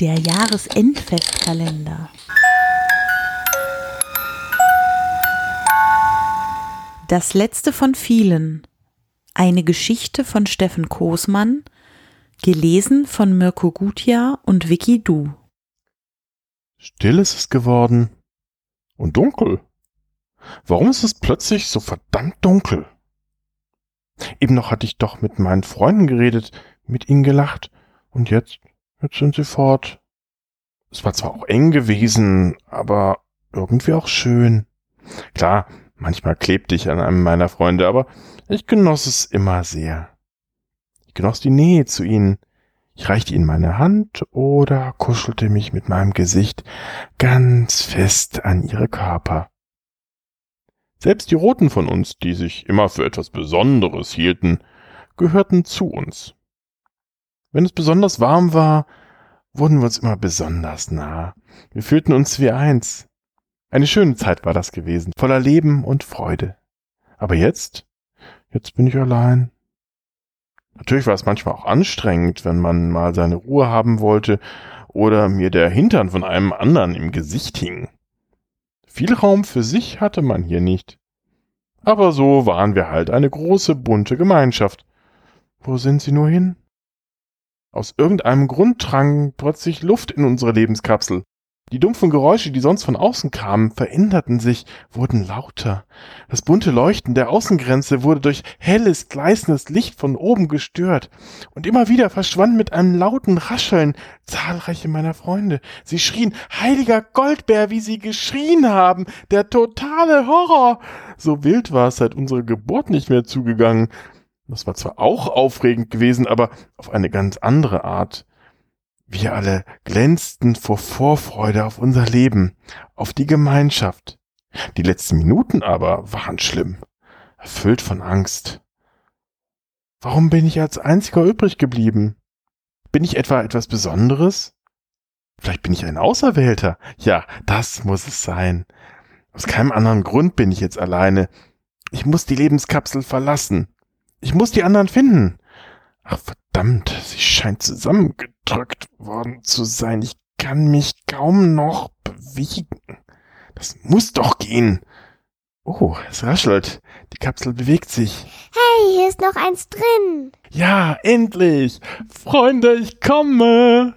Der Jahresendfestkalender. Das letzte von vielen. Eine Geschichte von Steffen Koßmann, gelesen von Mirko Gutjahr und Vicky Du. Still ist es geworden und dunkel. Warum ist es plötzlich so verdammt dunkel? Eben noch hatte ich doch mit meinen Freunden geredet, mit ihnen gelacht und jetzt Jetzt sind sie fort. Es war zwar auch eng gewesen, aber irgendwie auch schön. Klar, manchmal klebte ich an einem meiner Freunde, aber ich genoss es immer sehr. Ich genoss die Nähe zu ihnen. Ich reichte ihnen meine Hand oder kuschelte mich mit meinem Gesicht ganz fest an ihre Körper. Selbst die Roten von uns, die sich immer für etwas Besonderes hielten, gehörten zu uns. Wenn es besonders warm war, wurden wir uns immer besonders nah. Wir fühlten uns wie eins. Eine schöne Zeit war das gewesen, voller Leben und Freude. Aber jetzt, jetzt bin ich allein. Natürlich war es manchmal auch anstrengend, wenn man mal seine Ruhe haben wollte oder mir der Hintern von einem anderen im Gesicht hing. Viel Raum für sich hatte man hier nicht. Aber so waren wir halt eine große, bunte Gemeinschaft. Wo sind sie nur hin? Aus irgendeinem Grund drang plötzlich Luft in unsere Lebenskapsel. Die dumpfen Geräusche, die sonst von außen kamen, veränderten sich, wurden lauter. Das bunte Leuchten der Außengrenze wurde durch helles, gleißendes Licht von oben gestört. Und immer wieder verschwanden mit einem lauten Rascheln zahlreiche meiner Freunde. Sie schrien, heiliger Goldbär, wie sie geschrien haben, der totale Horror. So wild war es seit unserer Geburt nicht mehr zugegangen. Das war zwar auch aufregend gewesen, aber auf eine ganz andere Art. Wir alle glänzten vor Vorfreude auf unser Leben, auf die Gemeinschaft. Die letzten Minuten aber waren schlimm, erfüllt von Angst. Warum bin ich als einziger übrig geblieben? Bin ich etwa etwas Besonderes? Vielleicht bin ich ein Auserwählter. Ja, das muss es sein. Aus keinem anderen Grund bin ich jetzt alleine. Ich muss die Lebenskapsel verlassen. Ich muss die anderen finden. Ach verdammt, sie scheint zusammengedrückt worden zu sein. Ich kann mich kaum noch bewegen. Das muss doch gehen. Oh, es raschelt. Die Kapsel bewegt sich. Hey, hier ist noch eins drin. Ja, endlich. Freunde, ich komme.